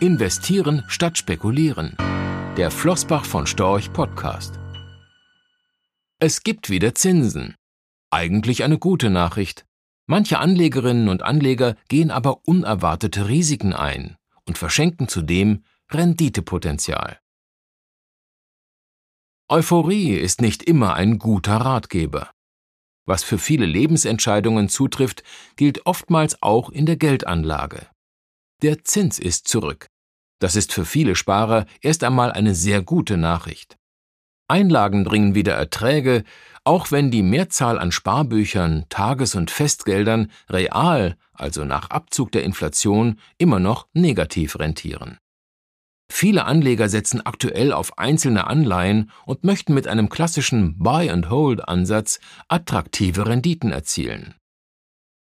Investieren statt spekulieren. Der Flossbach von Storch Podcast. Es gibt wieder Zinsen. Eigentlich eine gute Nachricht. Manche Anlegerinnen und Anleger gehen aber unerwartete Risiken ein und verschenken zudem Renditepotenzial. Euphorie ist nicht immer ein guter Ratgeber. Was für viele Lebensentscheidungen zutrifft, gilt oftmals auch in der Geldanlage. Der Zins ist zurück. Das ist für viele Sparer erst einmal eine sehr gute Nachricht. Einlagen bringen wieder Erträge, auch wenn die Mehrzahl an Sparbüchern, Tages- und Festgeldern real, also nach Abzug der Inflation, immer noch negativ rentieren. Viele Anleger setzen aktuell auf einzelne Anleihen und möchten mit einem klassischen Buy-and-Hold-Ansatz attraktive Renditen erzielen.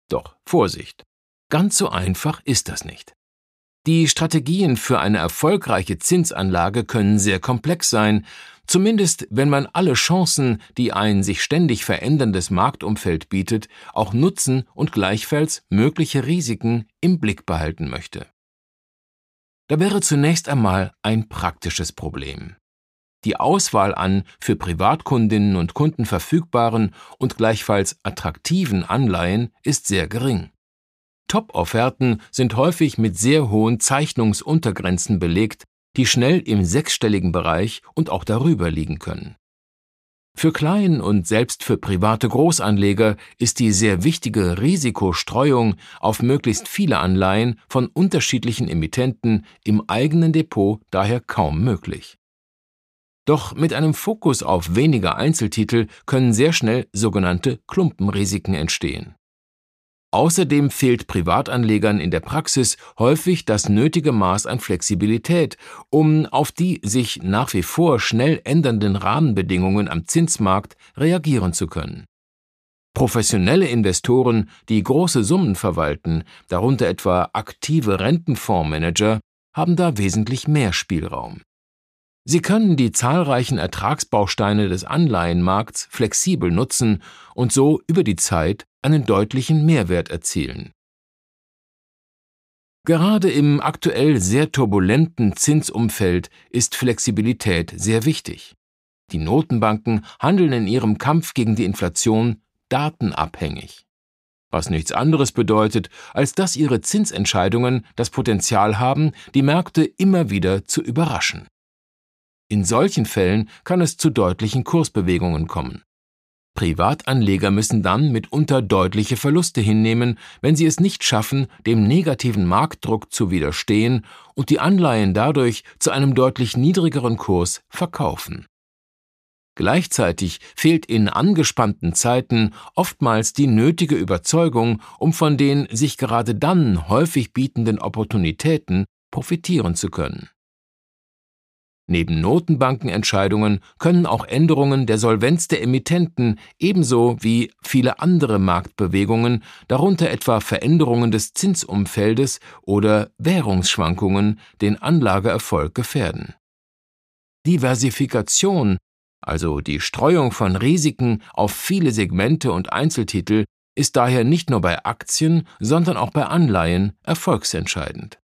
Doch Vorsicht, ganz so einfach ist das nicht. Die Strategien für eine erfolgreiche Zinsanlage können sehr komplex sein, zumindest wenn man alle Chancen, die ein sich ständig veränderndes Marktumfeld bietet, auch nutzen und gleichfalls mögliche Risiken im Blick behalten möchte. Da wäre zunächst einmal ein praktisches Problem. Die Auswahl an für Privatkundinnen und Kunden verfügbaren und gleichfalls attraktiven Anleihen ist sehr gering. Top-Offerten sind häufig mit sehr hohen Zeichnungsuntergrenzen belegt, die schnell im sechsstelligen Bereich und auch darüber liegen können. Für Klein- und selbst für private Großanleger ist die sehr wichtige Risikostreuung auf möglichst viele Anleihen von unterschiedlichen Emittenten im eigenen Depot daher kaum möglich. Doch mit einem Fokus auf weniger Einzeltitel können sehr schnell sogenannte Klumpenrisiken entstehen. Außerdem fehlt Privatanlegern in der Praxis häufig das nötige Maß an Flexibilität, um auf die sich nach wie vor schnell ändernden Rahmenbedingungen am Zinsmarkt reagieren zu können. Professionelle Investoren, die große Summen verwalten, darunter etwa aktive Rentenfondsmanager, haben da wesentlich mehr Spielraum. Sie können die zahlreichen Ertragsbausteine des Anleihenmarkts flexibel nutzen und so über die Zeit einen deutlichen Mehrwert erzielen. Gerade im aktuell sehr turbulenten Zinsumfeld ist Flexibilität sehr wichtig. Die Notenbanken handeln in ihrem Kampf gegen die Inflation datenabhängig. Was nichts anderes bedeutet, als dass ihre Zinsentscheidungen das Potenzial haben, die Märkte immer wieder zu überraschen. In solchen Fällen kann es zu deutlichen Kursbewegungen kommen. Privatanleger müssen dann mitunter deutliche Verluste hinnehmen, wenn sie es nicht schaffen, dem negativen Marktdruck zu widerstehen und die Anleihen dadurch zu einem deutlich niedrigeren Kurs verkaufen. Gleichzeitig fehlt in angespannten Zeiten oftmals die nötige Überzeugung, um von den sich gerade dann häufig bietenden Opportunitäten profitieren zu können. Neben Notenbankenentscheidungen können auch Änderungen der Solvenz der Emittenten ebenso wie viele andere Marktbewegungen, darunter etwa Veränderungen des Zinsumfeldes oder Währungsschwankungen, den Anlageerfolg gefährden. Diversifikation, also die Streuung von Risiken auf viele Segmente und Einzeltitel, ist daher nicht nur bei Aktien, sondern auch bei Anleihen erfolgsentscheidend.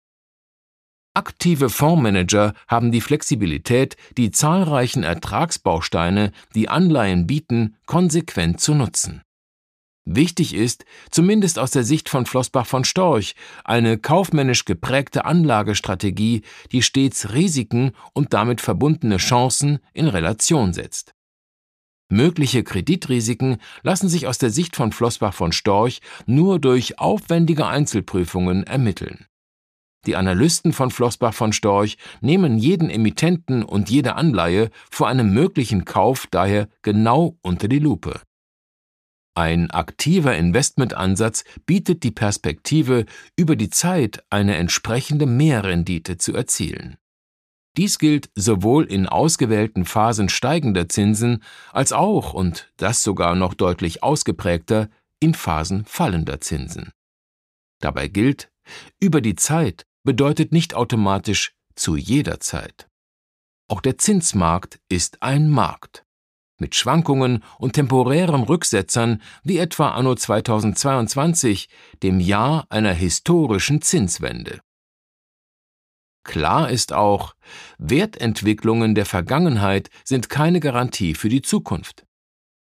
Aktive Fondsmanager haben die Flexibilität, die zahlreichen Ertragsbausteine, die Anleihen bieten, konsequent zu nutzen. Wichtig ist, zumindest aus der Sicht von Flossbach von Storch, eine kaufmännisch geprägte Anlagestrategie, die stets Risiken und damit verbundene Chancen in Relation setzt. Mögliche Kreditrisiken lassen sich aus der Sicht von Flossbach von Storch nur durch aufwendige Einzelprüfungen ermitteln. Die Analysten von Flossbach von Storch nehmen jeden Emittenten und jede Anleihe vor einem möglichen Kauf daher genau unter die Lupe. Ein aktiver Investmentansatz bietet die Perspektive, über die Zeit eine entsprechende Mehrrendite zu erzielen. Dies gilt sowohl in ausgewählten Phasen steigender Zinsen als auch, und das sogar noch deutlich ausgeprägter, in Phasen fallender Zinsen. Dabei gilt, über die Zeit bedeutet nicht automatisch zu jeder Zeit. Auch der Zinsmarkt ist ein Markt. Mit Schwankungen und temporären Rücksetzern wie etwa anno 2022, dem Jahr einer historischen Zinswende. Klar ist auch, Wertentwicklungen der Vergangenheit sind keine Garantie für die Zukunft.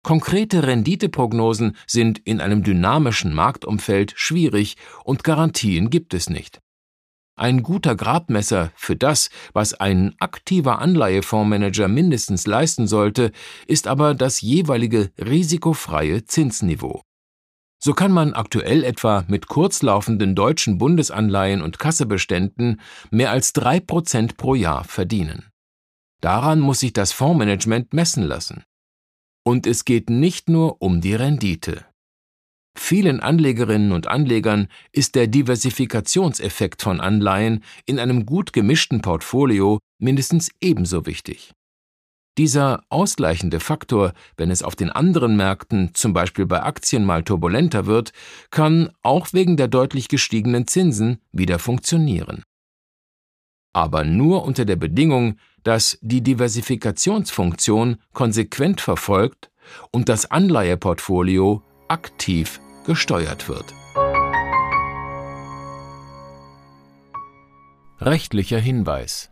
Konkrete Renditeprognosen sind in einem dynamischen Marktumfeld schwierig und Garantien gibt es nicht. Ein guter Gradmesser für das, was ein aktiver Anleihefondsmanager mindestens leisten sollte, ist aber das jeweilige risikofreie Zinsniveau. So kann man aktuell etwa mit kurzlaufenden deutschen Bundesanleihen und Kassebeständen mehr als drei Prozent pro Jahr verdienen. Daran muss sich das Fondsmanagement messen lassen. Und es geht nicht nur um die Rendite. Vielen Anlegerinnen und Anlegern ist der Diversifikationseffekt von Anleihen in einem gut gemischten Portfolio mindestens ebenso wichtig. Dieser ausgleichende Faktor, wenn es auf den anderen Märkten, zum Beispiel bei Aktien, mal turbulenter wird, kann auch wegen der deutlich gestiegenen Zinsen wieder funktionieren. Aber nur unter der Bedingung, dass die Diversifikationsfunktion konsequent verfolgt und das Anleiheportfolio aktiv gesteuert wird. Rechtlicher Hinweis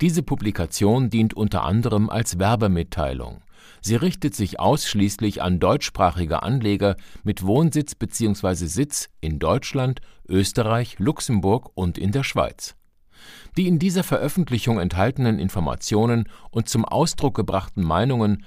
diese Publikation dient unter anderem als Werbemitteilung. Sie richtet sich ausschließlich an deutschsprachige Anleger mit Wohnsitz bzw. Sitz in Deutschland, Österreich, Luxemburg und in der Schweiz. Die in dieser Veröffentlichung enthaltenen Informationen und zum Ausdruck gebrachten Meinungen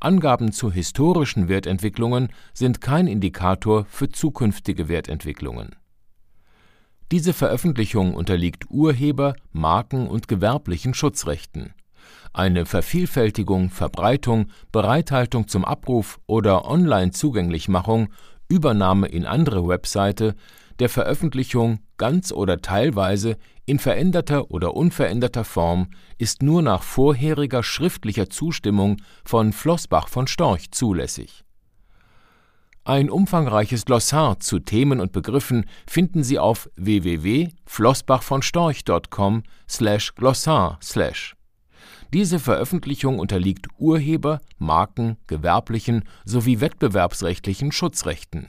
Angaben zu historischen Wertentwicklungen sind kein Indikator für zukünftige Wertentwicklungen. Diese Veröffentlichung unterliegt Urheber-, Marken- und gewerblichen Schutzrechten. Eine Vervielfältigung, Verbreitung, Bereithaltung zum Abruf oder Online-Zugänglichmachung, Übernahme in andere Webseite, der Veröffentlichung ganz oder teilweise in veränderter oder unveränderter Form ist nur nach vorheriger schriftlicher Zustimmung von Flossbach von Storch zulässig. Ein umfangreiches Glossar zu Themen und Begriffen finden Sie auf www.flossbachvonstorch.com/glossar/. Diese Veröffentlichung unterliegt Urheber-, Marken-, gewerblichen sowie wettbewerbsrechtlichen Schutzrechten.